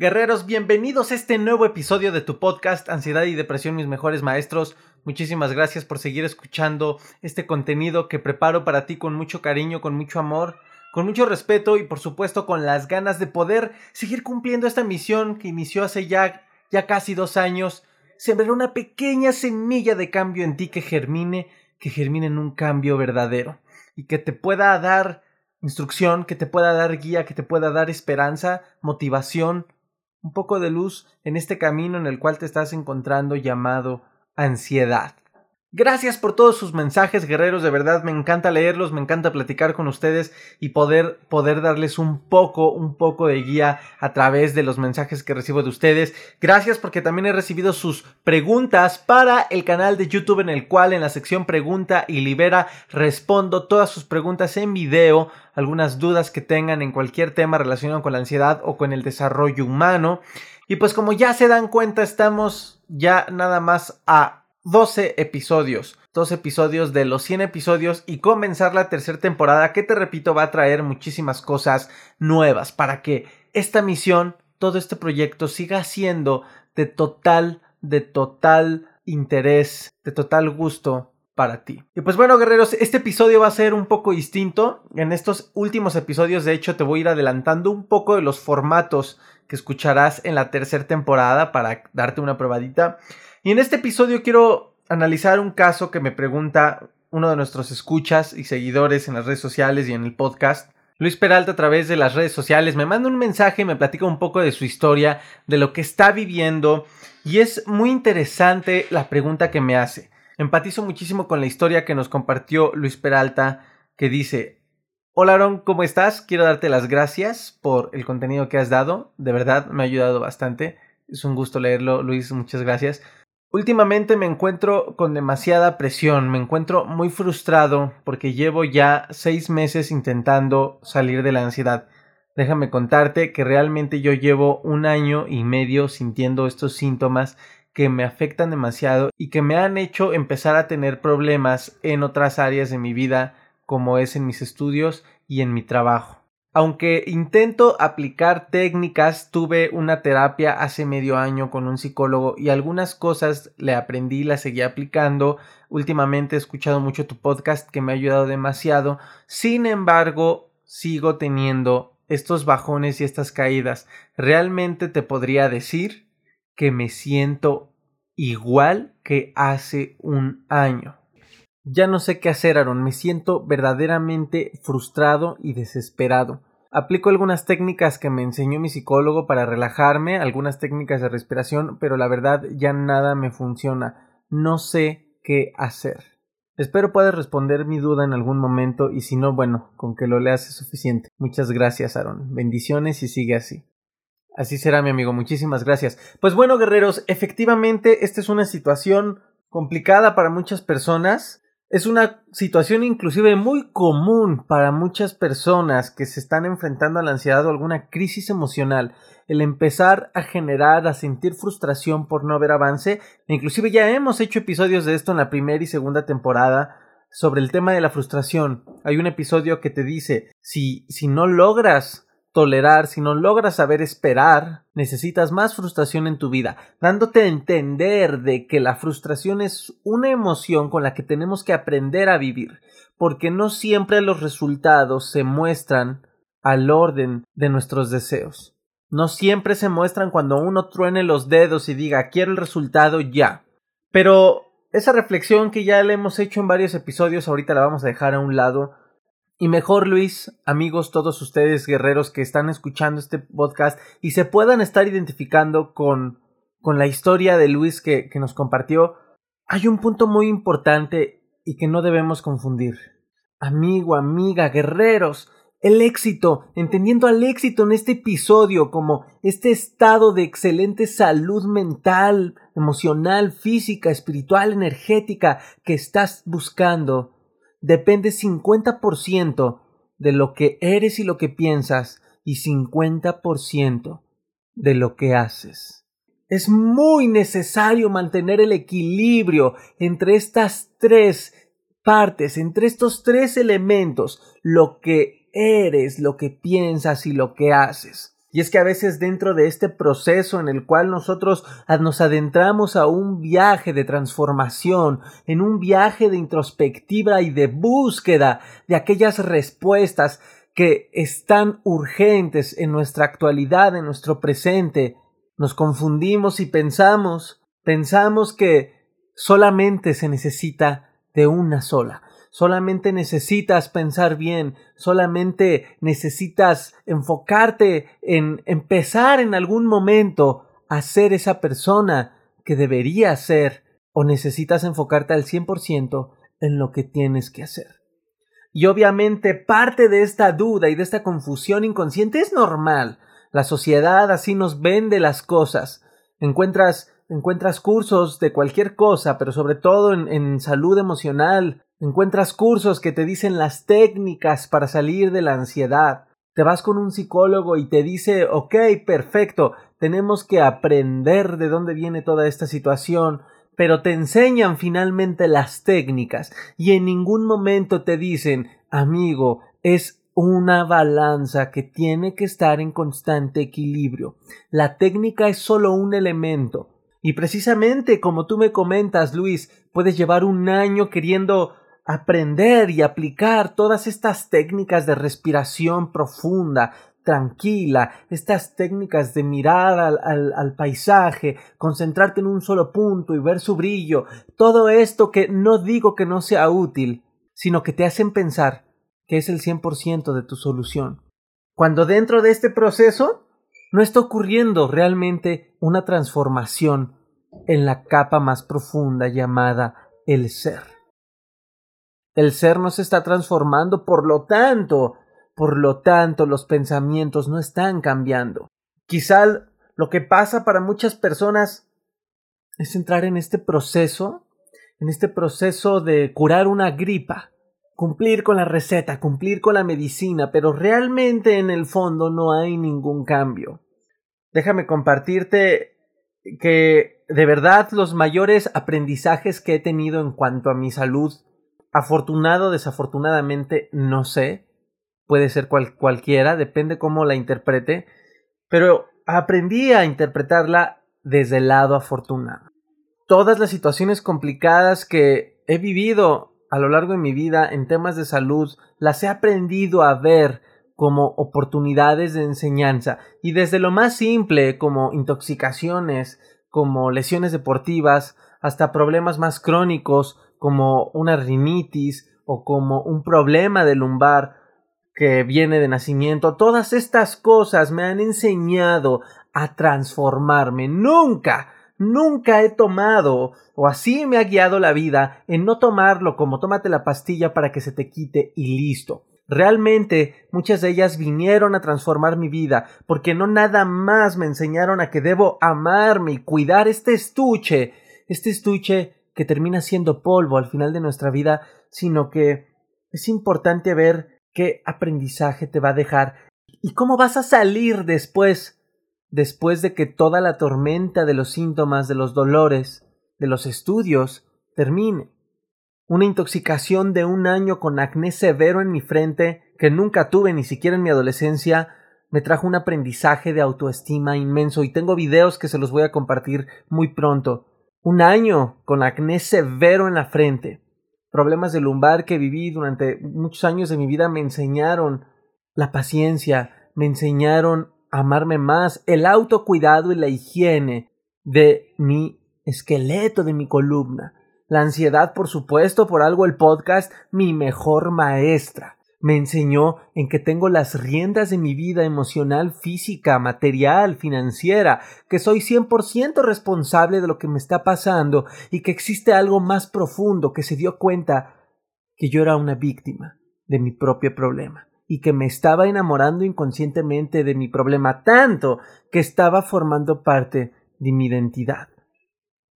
Guerreros, bienvenidos a este nuevo episodio de tu podcast Ansiedad y Depresión, mis mejores maestros. Muchísimas gracias por seguir escuchando este contenido que preparo para ti con mucho cariño, con mucho amor, con mucho respeto y por supuesto con las ganas de poder seguir cumpliendo esta misión que inició hace ya, ya casi dos años. Sembrar una pequeña semilla de cambio en ti que germine, que germine en un cambio verdadero y que te pueda dar instrucción, que te pueda dar guía, que te pueda dar esperanza, motivación, un poco de luz en este camino en el cual te estás encontrando llamado ansiedad. Gracias por todos sus mensajes, guerreros, de verdad me encanta leerlos, me encanta platicar con ustedes y poder poder darles un poco, un poco de guía a través de los mensajes que recibo de ustedes. Gracias porque también he recibido sus preguntas para el canal de YouTube en el cual en la sección pregunta y libera respondo todas sus preguntas en video, algunas dudas que tengan en cualquier tema relacionado con la ansiedad o con el desarrollo humano. Y pues como ya se dan cuenta, estamos ya nada más a 12 episodios. 12 episodios de los 100 episodios y comenzar la tercera temporada que te repito va a traer muchísimas cosas nuevas para que esta misión, todo este proyecto siga siendo de total, de total interés, de total gusto para ti. Y pues bueno, guerreros, este episodio va a ser un poco distinto. En estos últimos episodios, de hecho, te voy a ir adelantando un poco de los formatos que escucharás en la tercera temporada para darte una probadita. Y en este episodio quiero analizar un caso que me pregunta uno de nuestros escuchas y seguidores en las redes sociales y en el podcast. Luis Peralta a través de las redes sociales me manda un mensaje me platica un poco de su historia, de lo que está viviendo y es muy interesante la pregunta que me hace. Empatizo muchísimo con la historia que nos compartió Luis Peralta que dice, Hola Aaron, ¿cómo estás? Quiero darte las gracias por el contenido que has dado, de verdad me ha ayudado bastante. Es un gusto leerlo, Luis, muchas gracias. Últimamente me encuentro con demasiada presión, me encuentro muy frustrado porque llevo ya seis meses intentando salir de la ansiedad. Déjame contarte que realmente yo llevo un año y medio sintiendo estos síntomas que me afectan demasiado y que me han hecho empezar a tener problemas en otras áreas de mi vida como es en mis estudios y en mi trabajo. Aunque intento aplicar técnicas, tuve una terapia hace medio año con un psicólogo y algunas cosas le aprendí y las seguí aplicando. Últimamente he escuchado mucho tu podcast que me ha ayudado demasiado. Sin embargo, sigo teniendo estos bajones y estas caídas. Realmente te podría decir que me siento igual que hace un año. Ya no sé qué hacer, Aaron. Me siento verdaderamente frustrado y desesperado. Aplico algunas técnicas que me enseñó mi psicólogo para relajarme, algunas técnicas de respiración, pero la verdad ya nada me funciona. No sé qué hacer. Espero puedas responder mi duda en algún momento y si no, bueno, con que lo leas es suficiente. Muchas gracias, Aaron. Bendiciones y sigue así. Así será, mi amigo. Muchísimas gracias. Pues bueno, guerreros, efectivamente, esta es una situación complicada para muchas personas. Es una situación inclusive muy común para muchas personas que se están enfrentando a la ansiedad o alguna crisis emocional, el empezar a generar, a sentir frustración por no haber avance. Inclusive ya hemos hecho episodios de esto en la primera y segunda temporada sobre el tema de la frustración. Hay un episodio que te dice, si, si no logras tolerar, si no logras saber esperar, necesitas más frustración en tu vida, dándote a entender de que la frustración es una emoción con la que tenemos que aprender a vivir, porque no siempre los resultados se muestran al orden de nuestros deseos. No siempre se muestran cuando uno truene los dedos y diga quiero el resultado ya. Pero esa reflexión que ya le hemos hecho en varios episodios, ahorita la vamos a dejar a un lado, y mejor, Luis, amigos, todos ustedes guerreros que están escuchando este podcast y se puedan estar identificando con, con la historia de Luis que, que nos compartió, hay un punto muy importante y que no debemos confundir. Amigo, amiga, guerreros, el éxito, entendiendo al éxito en este episodio como este estado de excelente salud mental, emocional, física, espiritual, energética que estás buscando depende 50% de lo que eres y lo que piensas y 50% de lo que haces. Es muy necesario mantener el equilibrio entre estas tres partes, entre estos tres elementos, lo que eres, lo que piensas y lo que haces. Y es que a veces dentro de este proceso en el cual nosotros nos adentramos a un viaje de transformación, en un viaje de introspectiva y de búsqueda de aquellas respuestas que están urgentes en nuestra actualidad, en nuestro presente, nos confundimos y pensamos, pensamos que solamente se necesita de una sola. Solamente necesitas pensar bien, solamente necesitas enfocarte en empezar en algún momento a ser esa persona que debería ser o necesitas enfocarte al 100% en lo que tienes que hacer. Y obviamente parte de esta duda y de esta confusión inconsciente es normal. La sociedad así nos vende las cosas. Encuentras, encuentras cursos de cualquier cosa, pero sobre todo en salud emocional. Encuentras cursos que te dicen las técnicas para salir de la ansiedad. Te vas con un psicólogo y te dice, ok, perfecto, tenemos que aprender de dónde viene toda esta situación, pero te enseñan finalmente las técnicas y en ningún momento te dicen, amigo, es una balanza que tiene que estar en constante equilibrio. La técnica es solo un elemento. Y precisamente como tú me comentas, Luis, puedes llevar un año queriendo aprender y aplicar todas estas técnicas de respiración profunda, tranquila, estas técnicas de mirar al, al, paisaje, concentrarte en un solo punto y ver su brillo, todo esto que no digo que no sea útil, sino que te hacen pensar que es el 100% de tu solución. Cuando dentro de este proceso no está ocurriendo realmente una transformación en la capa más profunda llamada el ser. El ser no se está transformando, por lo tanto, por lo tanto, los pensamientos no están cambiando. Quizá lo que pasa para muchas personas es entrar en este proceso, en este proceso de curar una gripa, cumplir con la receta, cumplir con la medicina, pero realmente en el fondo no hay ningún cambio. Déjame compartirte que de verdad los mayores aprendizajes que he tenido en cuanto a mi salud, afortunado desafortunadamente, no sé, puede ser cualquiera, depende cómo la interprete, pero aprendí a interpretarla desde el lado afortunado. Todas las situaciones complicadas que he vivido a lo largo de mi vida en temas de salud, las he aprendido a ver como oportunidades de enseñanza. Y desde lo más simple como intoxicaciones, como lesiones deportivas, hasta problemas más crónicos como una rinitis o como un problema de lumbar que viene de nacimiento, todas estas cosas me han enseñado a transformarme. Nunca, nunca he tomado, o así me ha guiado la vida, en no tomarlo como tómate la pastilla para que se te quite y listo. Realmente muchas de ellas vinieron a transformar mi vida, porque no nada más me enseñaron a que debo amarme y cuidar este estuche, este estuche que termina siendo polvo al final de nuestra vida, sino que es importante ver qué aprendizaje te va a dejar y cómo vas a salir después, después de que toda la tormenta de los síntomas, de los dolores, de los estudios termine. Una intoxicación de un año con acné severo en mi frente, que nunca tuve ni siquiera en mi adolescencia, me trajo un aprendizaje de autoestima inmenso y tengo videos que se los voy a compartir muy pronto. Un año con acné severo en la frente, problemas de lumbar que viví durante muchos años de mi vida me enseñaron la paciencia, me enseñaron a amarme más, el autocuidado y la higiene de mi esqueleto, de mi columna. La ansiedad, por supuesto, por algo el podcast, mi mejor maestra me enseñó en que tengo las riendas de mi vida emocional, física, material, financiera, que soy 100% responsable de lo que me está pasando y que existe algo más profundo que se dio cuenta que yo era una víctima de mi propio problema y que me estaba enamorando inconscientemente de mi problema tanto que estaba formando parte de mi identidad.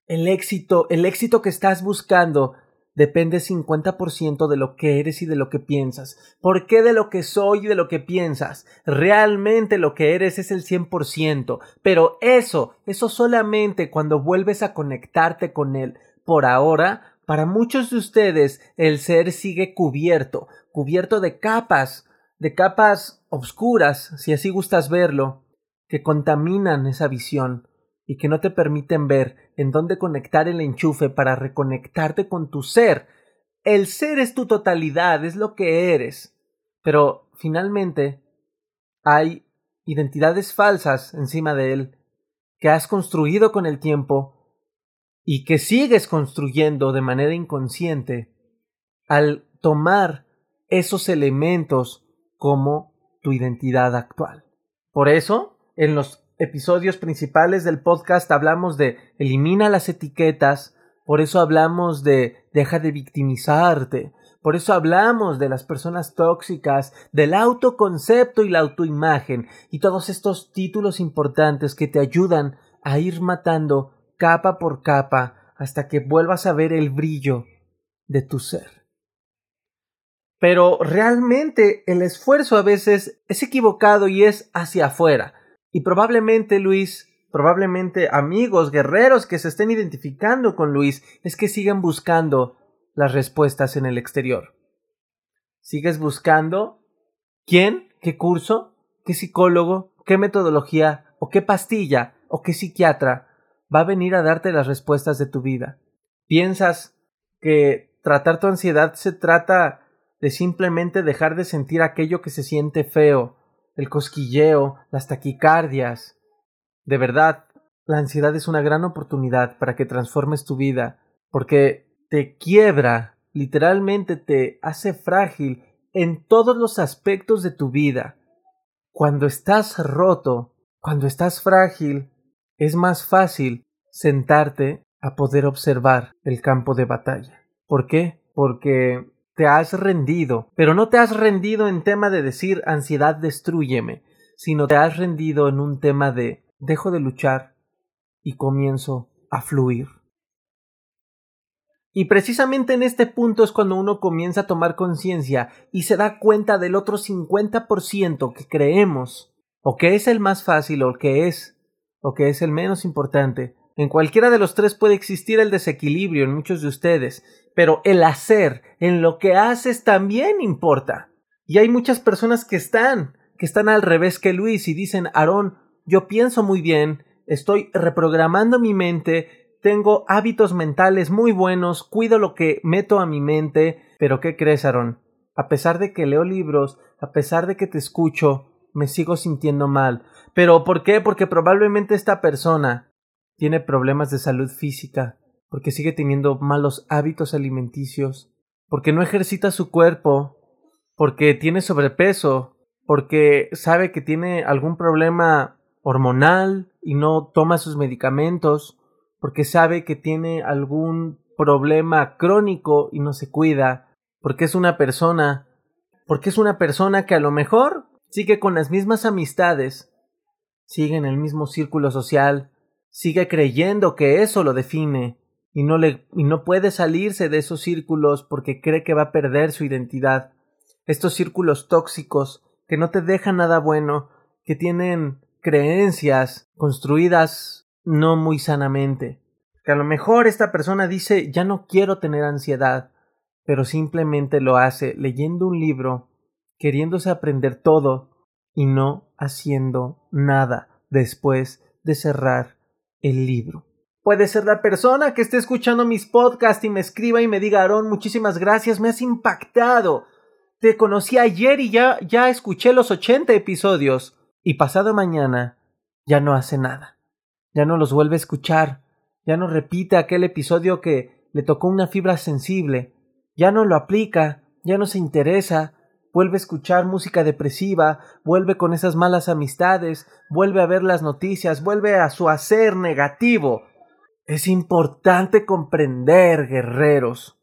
El éxito, el éxito que estás buscando depende 50% de lo que eres y de lo que piensas. ¿Por qué de lo que soy y de lo que piensas? Realmente lo que eres es el 100%, pero eso, eso solamente cuando vuelves a conectarte con él. Por ahora, para muchos de ustedes, el ser sigue cubierto, cubierto de capas, de capas obscuras, si así gustas verlo, que contaminan esa visión y que no te permiten ver en dónde conectar el enchufe para reconectarte con tu ser. El ser es tu totalidad, es lo que eres. Pero finalmente hay identidades falsas encima de él que has construido con el tiempo y que sigues construyendo de manera inconsciente al tomar esos elementos como tu identidad actual. Por eso, en los episodios principales del podcast hablamos de elimina las etiquetas, por eso hablamos de deja de victimizarte, por eso hablamos de las personas tóxicas, del autoconcepto y la autoimagen, y todos estos títulos importantes que te ayudan a ir matando capa por capa hasta que vuelvas a ver el brillo de tu ser. Pero realmente el esfuerzo a veces es equivocado y es hacia afuera. Y probablemente, Luis, probablemente amigos, guerreros que se estén identificando con Luis, es que sigan buscando las respuestas en el exterior. ¿Sigues buscando quién, qué curso, qué psicólogo, qué metodología o qué pastilla o qué psiquiatra va a venir a darte las respuestas de tu vida? ¿Piensas que tratar tu ansiedad se trata de simplemente dejar de sentir aquello que se siente feo, el cosquilleo, las taquicardias? De verdad, la ansiedad es una gran oportunidad para que transformes tu vida, porque te quiebra, literalmente te hace frágil en todos los aspectos de tu vida. Cuando estás roto, cuando estás frágil, es más fácil sentarte a poder observar el campo de batalla. ¿Por qué? Porque te has rendido, pero no te has rendido en tema de decir ansiedad destruyeme, sino te has rendido en un tema de dejo de luchar y comienzo a fluir. Y precisamente en este punto es cuando uno comienza a tomar conciencia y se da cuenta del otro 50% que creemos, o que es el más fácil, o que es, o que es el menos importante. En cualquiera de los tres puede existir el desequilibrio en muchos de ustedes, pero el hacer, en lo que haces también importa. Y hay muchas personas que están, que están al revés que Luis y dicen, Aarón, yo pienso muy bien, estoy reprogramando mi mente, tengo hábitos mentales muy buenos, cuido lo que meto a mi mente, pero ¿qué crees, Aaron? A pesar de que leo libros, a pesar de que te escucho, me sigo sintiendo mal. ¿Pero por qué? Porque probablemente esta persona tiene problemas de salud física, porque sigue teniendo malos hábitos alimenticios, porque no ejercita su cuerpo, porque tiene sobrepeso, porque sabe que tiene algún problema hormonal y no toma sus medicamentos, porque sabe que tiene algún problema crónico y no se cuida, porque es una persona, porque es una persona que a lo mejor sigue con las mismas amistades, sigue en el mismo círculo social, sigue creyendo que eso lo define y no le y no puede salirse de esos círculos porque cree que va a perder su identidad. Estos círculos tóxicos que no te dejan nada bueno, que tienen creencias construidas no muy sanamente. Que a lo mejor esta persona dice ya no quiero tener ansiedad, pero simplemente lo hace leyendo un libro, queriéndose aprender todo y no haciendo nada después de cerrar el libro. Puede ser la persona que esté escuchando mis podcasts y me escriba y me diga, Aarón, muchísimas gracias, me has impactado. Te conocí ayer y ya, ya escuché los 80 episodios. Y pasado mañana ya no hace nada ya no los vuelve a escuchar, ya no repite aquel episodio que le tocó una fibra sensible, ya no lo aplica, ya no se interesa, vuelve a escuchar música depresiva, vuelve con esas malas amistades, vuelve a ver las noticias, vuelve a su hacer negativo. Es importante comprender, guerreros,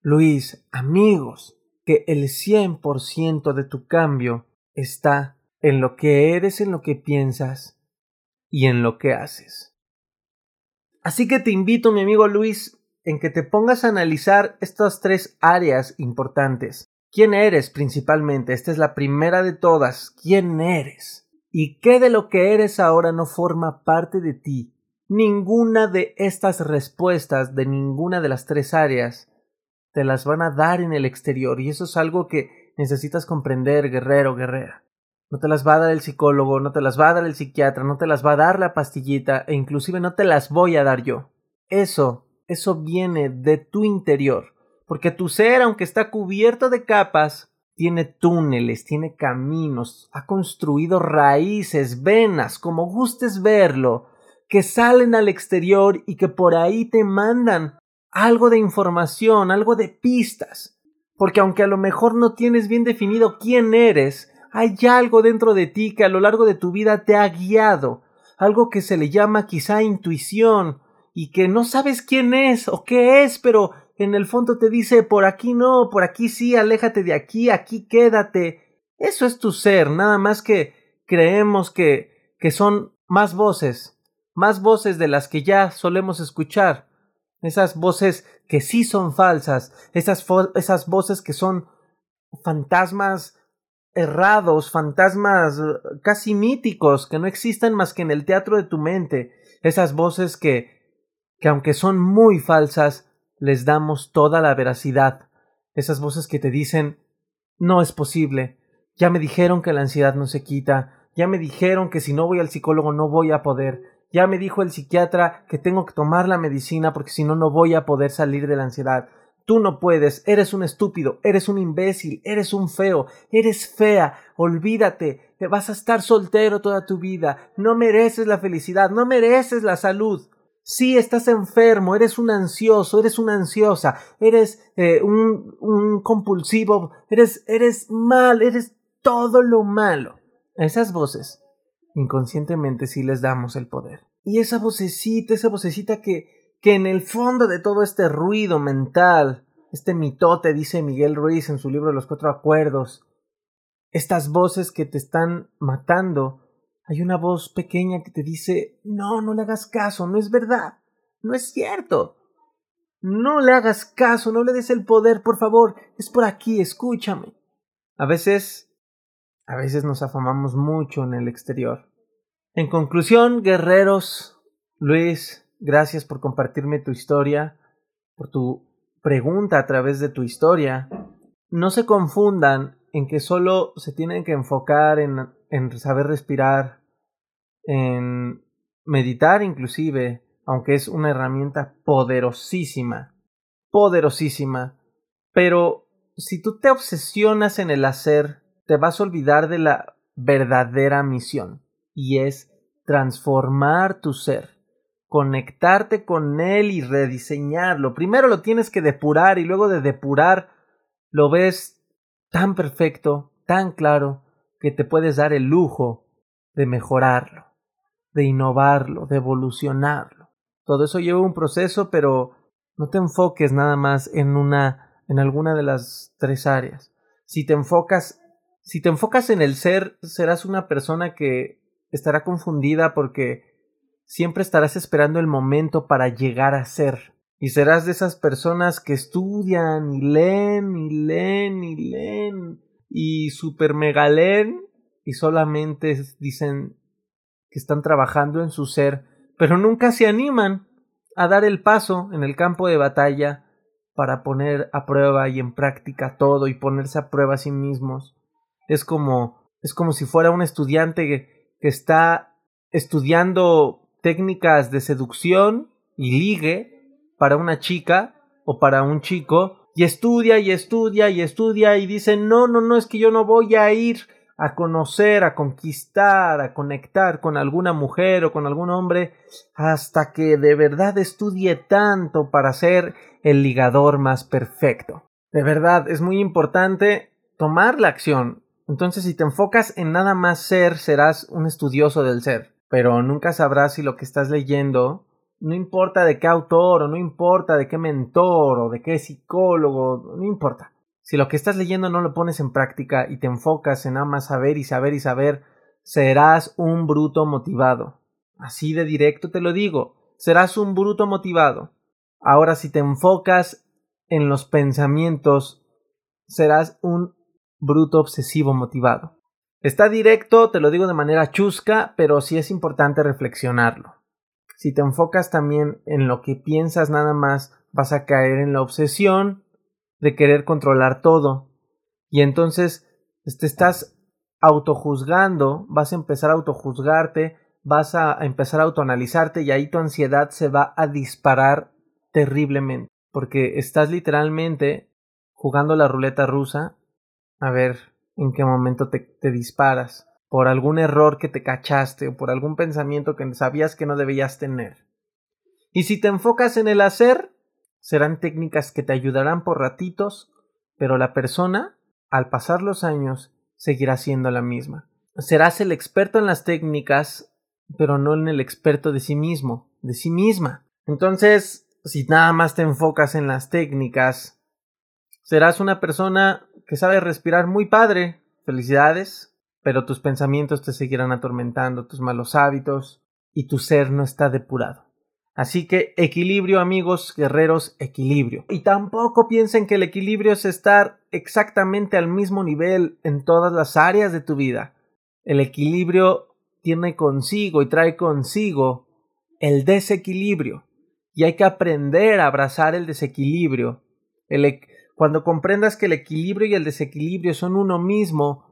Luis, amigos, que el 100% de tu cambio está en lo que eres, en lo que piensas y en lo que haces. Así que te invito, mi amigo Luis, en que te pongas a analizar estas tres áreas importantes. ¿Quién eres principalmente? Esta es la primera de todas. ¿Quién eres? ¿Y qué de lo que eres ahora no forma parte de ti? Ninguna de estas respuestas de ninguna de las tres áreas te las van a dar en el exterior y eso es algo que necesitas comprender, guerrero, guerrera. No te las va a dar el psicólogo, no te las va a dar el psiquiatra, no te las va a dar la pastillita e inclusive no te las voy a dar yo. Eso, eso viene de tu interior, porque tu ser, aunque está cubierto de capas, tiene túneles, tiene caminos, ha construido raíces, venas, como gustes verlo, que salen al exterior y que por ahí te mandan algo de información, algo de pistas. Porque aunque a lo mejor no tienes bien definido quién eres, hay algo dentro de ti que a lo largo de tu vida te ha guiado, algo que se le llama quizá intuición, y que no sabes quién es o qué es, pero en el fondo te dice por aquí no, por aquí sí, aléjate de aquí, aquí quédate. Eso es tu ser, nada más que creemos que, que son más voces, más voces de las que ya solemos escuchar. Esas voces que sí son falsas, esas, esas voces que son fantasmas errados, fantasmas eh, casi míticos, que no existen más que en el teatro de tu mente, esas voces que, que aunque son muy falsas, les damos toda la veracidad, esas voces que te dicen no es posible, ya me dijeron que la ansiedad no se quita, ya me dijeron que si no voy al psicólogo no voy a poder, ya me dijo el psiquiatra que tengo que tomar la medicina porque si no no voy a poder salir de la ansiedad. Tú no puedes, eres un estúpido, eres un imbécil, eres un feo, eres fea, olvídate, te vas a estar soltero toda tu vida, no mereces la felicidad, no mereces la salud. Sí, estás enfermo, eres un ansioso, eres una ansiosa, eres eh, un, un compulsivo, eres, eres mal, eres todo lo malo. A esas voces, inconscientemente sí les damos el poder. Y esa vocecita, esa vocecita que, que en el fondo de todo este ruido mental, este mitote, dice Miguel Ruiz en su libro Los Cuatro Acuerdos, estas voces que te están matando, hay una voz pequeña que te dice, no, no le hagas caso, no es verdad, no es cierto. No le hagas caso, no le des el poder, por favor, es por aquí, escúchame. A veces, a veces nos afamamos mucho en el exterior. En conclusión, guerreros, Luis, Gracias por compartirme tu historia, por tu pregunta a través de tu historia. No se confundan en que solo se tienen que enfocar en, en saber respirar, en meditar inclusive, aunque es una herramienta poderosísima, poderosísima. Pero si tú te obsesionas en el hacer, te vas a olvidar de la verdadera misión, y es transformar tu ser conectarte con él y rediseñarlo. Primero lo tienes que depurar y luego de depurar lo ves tan perfecto, tan claro, que te puedes dar el lujo de mejorarlo, de innovarlo, de evolucionarlo. Todo eso lleva un proceso, pero no te enfoques nada más en una en alguna de las tres áreas. Si te enfocas si te enfocas en el ser, serás una persona que estará confundida porque siempre estarás esperando el momento para llegar a ser. Y serás de esas personas que estudian y leen y leen y leen y super mega leen y solamente dicen están trabajando en su ser, pero nunca se animan a dar el paso en el campo de batalla para poner a prueba y en práctica todo y ponerse a prueba a sí mismos. Es como es como si fuera un estudiante que está estudiando técnicas de seducción y ligue para una chica o para un chico y estudia y estudia y estudia y dice no, no, no, es que yo no voy a ir a conocer, a conquistar, a conectar con alguna mujer o con algún hombre hasta que de verdad estudie tanto para ser el ligador más perfecto. De verdad, es muy importante tomar la acción. Entonces, si te enfocas en nada más ser, serás un estudioso del ser pero nunca sabrás si lo que estás leyendo, no importa de qué autor, o no importa de qué mentor, o de qué psicólogo, no importa. Si lo que estás leyendo no lo pones en práctica y te enfocas en nada más saber y saber y saber, serás un bruto motivado. Así de directo te lo digo, serás un bruto motivado. Ahora si te enfocas en los pensamientos, serás un bruto obsesivo motivado. Está directo, te lo digo de manera chusca, pero sí es importante reflexionarlo. Si te enfocas también en lo que piensas nada más, vas a caer en la obsesión de querer controlar todo. Y entonces te estás autojuzgando, vas a empezar a autojuzgarte, vas a empezar a autoanalizarte y ahí tu ansiedad se va a disparar terriblemente, porque estás literalmente jugando la ruleta rusa a ver en qué momento te, te disparas por algún error que te cachaste o por algún pensamiento que sabías que no debías tener. Y si te enfocas en el hacer, serán técnicas que te ayudarán por ratitos, pero la persona, al pasar los años, seguirá siendo la misma. Serás el experto en las técnicas, pero no en el experto de sí mismo, de sí misma. Entonces, si nada más te enfocas en las técnicas, serás una persona que sabe respirar muy padre. Felicidades, pero tus pensamientos te seguirán atormentando, tus malos hábitos, y tu ser no está depurado. Así que equilibrio amigos guerreros, equilibrio. Y tampoco piensen que el equilibrio es estar exactamente al mismo nivel en todas las áreas de tu vida. El equilibrio tiene consigo y trae consigo el desequilibrio. Y hay que aprender a abrazar el desequilibrio. cuando comprendas que el equilibrio y el desequilibrio son uno mismo,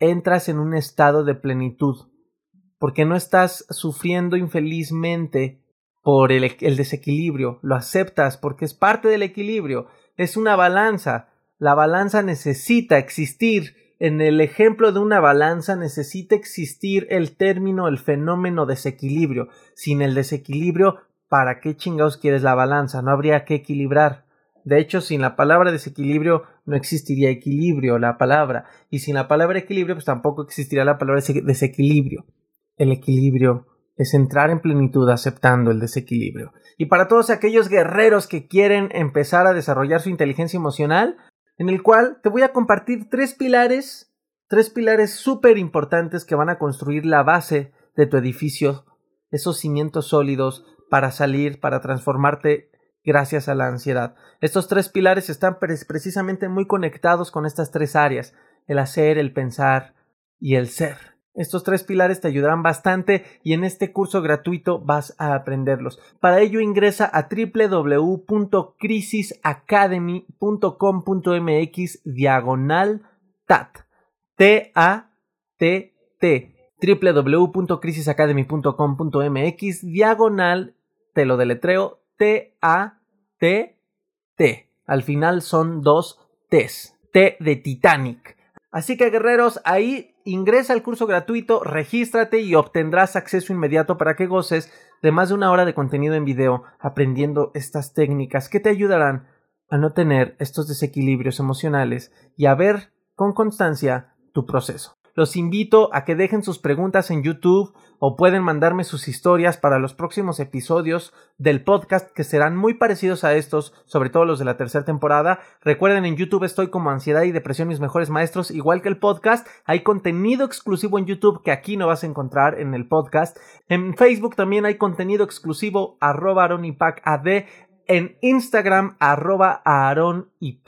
entras en un estado de plenitud. Porque no estás sufriendo infelizmente por el, desequilibrio, lo aceptas porque es parte del equilibrio, es una balanza, la balanza necesita existir, en el ejemplo de una balanza necesita existir el término, el fenómeno desequilibrio, sin el desequilibrio, ¿para qué chingados quieres la balanza? No habría que equilibrar. De hecho, sin la palabra desequilibrio no existiría equilibrio, la palabra. Y sin la palabra equilibrio, pues tampoco existiría la palabra desequilibrio. El equilibrio es entrar en plenitud aceptando el desequilibrio. Y para todos aquellos guerreros que quieren empezar a desarrollar su inteligencia emocional, en el cual te voy a compartir tres pilares, tres pilares súper importantes que van a construir la base de tu edificio, esos cimientos sólidos para salir, para transformarte gracias a la ansiedad. Estos tres pilares están precisamente muy conectados con estas tres áreas, el hacer, el pensar y el ser. Estos tres pilares te ayudarán bastante y en este curso gratuito vas a aprenderlos. Para ello ingresa a www.crisisacademy.com.mx diagonal TAT. T-A-T-T. www.crisisacademy.com.mx diagonal, te lo deletreo, T-A-T-T. Al final son dos T's. T de Titanic. Así que guerreros, ahí ingresa al curso gratuito, regístrate y obtendrás acceso inmediato para que goces de más de una hora de contenido en video aprendiendo estas técnicas que te ayudarán a no tener estos desequilibrios emocionales y a ver con constancia tu proceso. Los invito a que dejen sus preguntas en YouTube o pueden mandarme sus historias para los próximos episodios del podcast que serán muy parecidos a estos, sobre todo los de la tercera temporada. Recuerden, en YouTube estoy como Ansiedad y Depresión mis mejores maestros, igual que el podcast. Hay contenido exclusivo en YouTube que aquí no vas a encontrar en el podcast. En Facebook también hay contenido exclusivo arroba ad en Instagram arroba Aaron y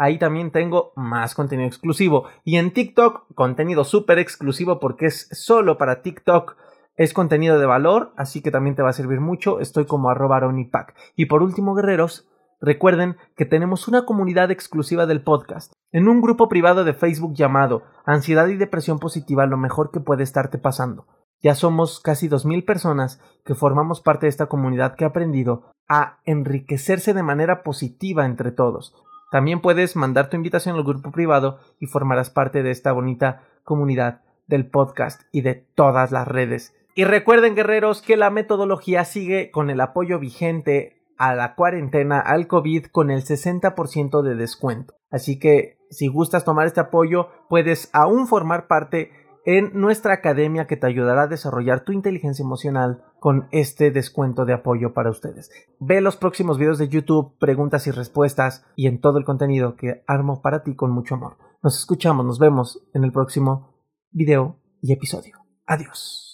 Ahí también tengo más contenido exclusivo. Y en TikTok, contenido súper exclusivo porque es solo para TikTok. Es contenido de valor, así que también te va a servir mucho. Estoy como arroba pack. Y por último, guerreros, recuerden que tenemos una comunidad exclusiva del podcast. En un grupo privado de Facebook llamado Ansiedad y Depresión Positiva, lo mejor que puede estarte pasando. Ya somos casi 2.000 personas que formamos parte de esta comunidad que ha aprendido a enriquecerse de manera positiva entre todos. También puedes mandar tu invitación al grupo privado y formarás parte de esta bonita comunidad del podcast y de todas las redes. Y recuerden, guerreros, que la metodología sigue con el apoyo vigente a la cuarentena, al COVID, con el 60% de descuento. Así que si gustas tomar este apoyo, puedes aún formar parte en nuestra academia que te ayudará a desarrollar tu inteligencia emocional con este descuento de apoyo para ustedes. Ve los próximos videos de YouTube, preguntas y respuestas y en todo el contenido que armo para ti con mucho amor. Nos escuchamos, nos vemos en el próximo video y episodio. Adiós.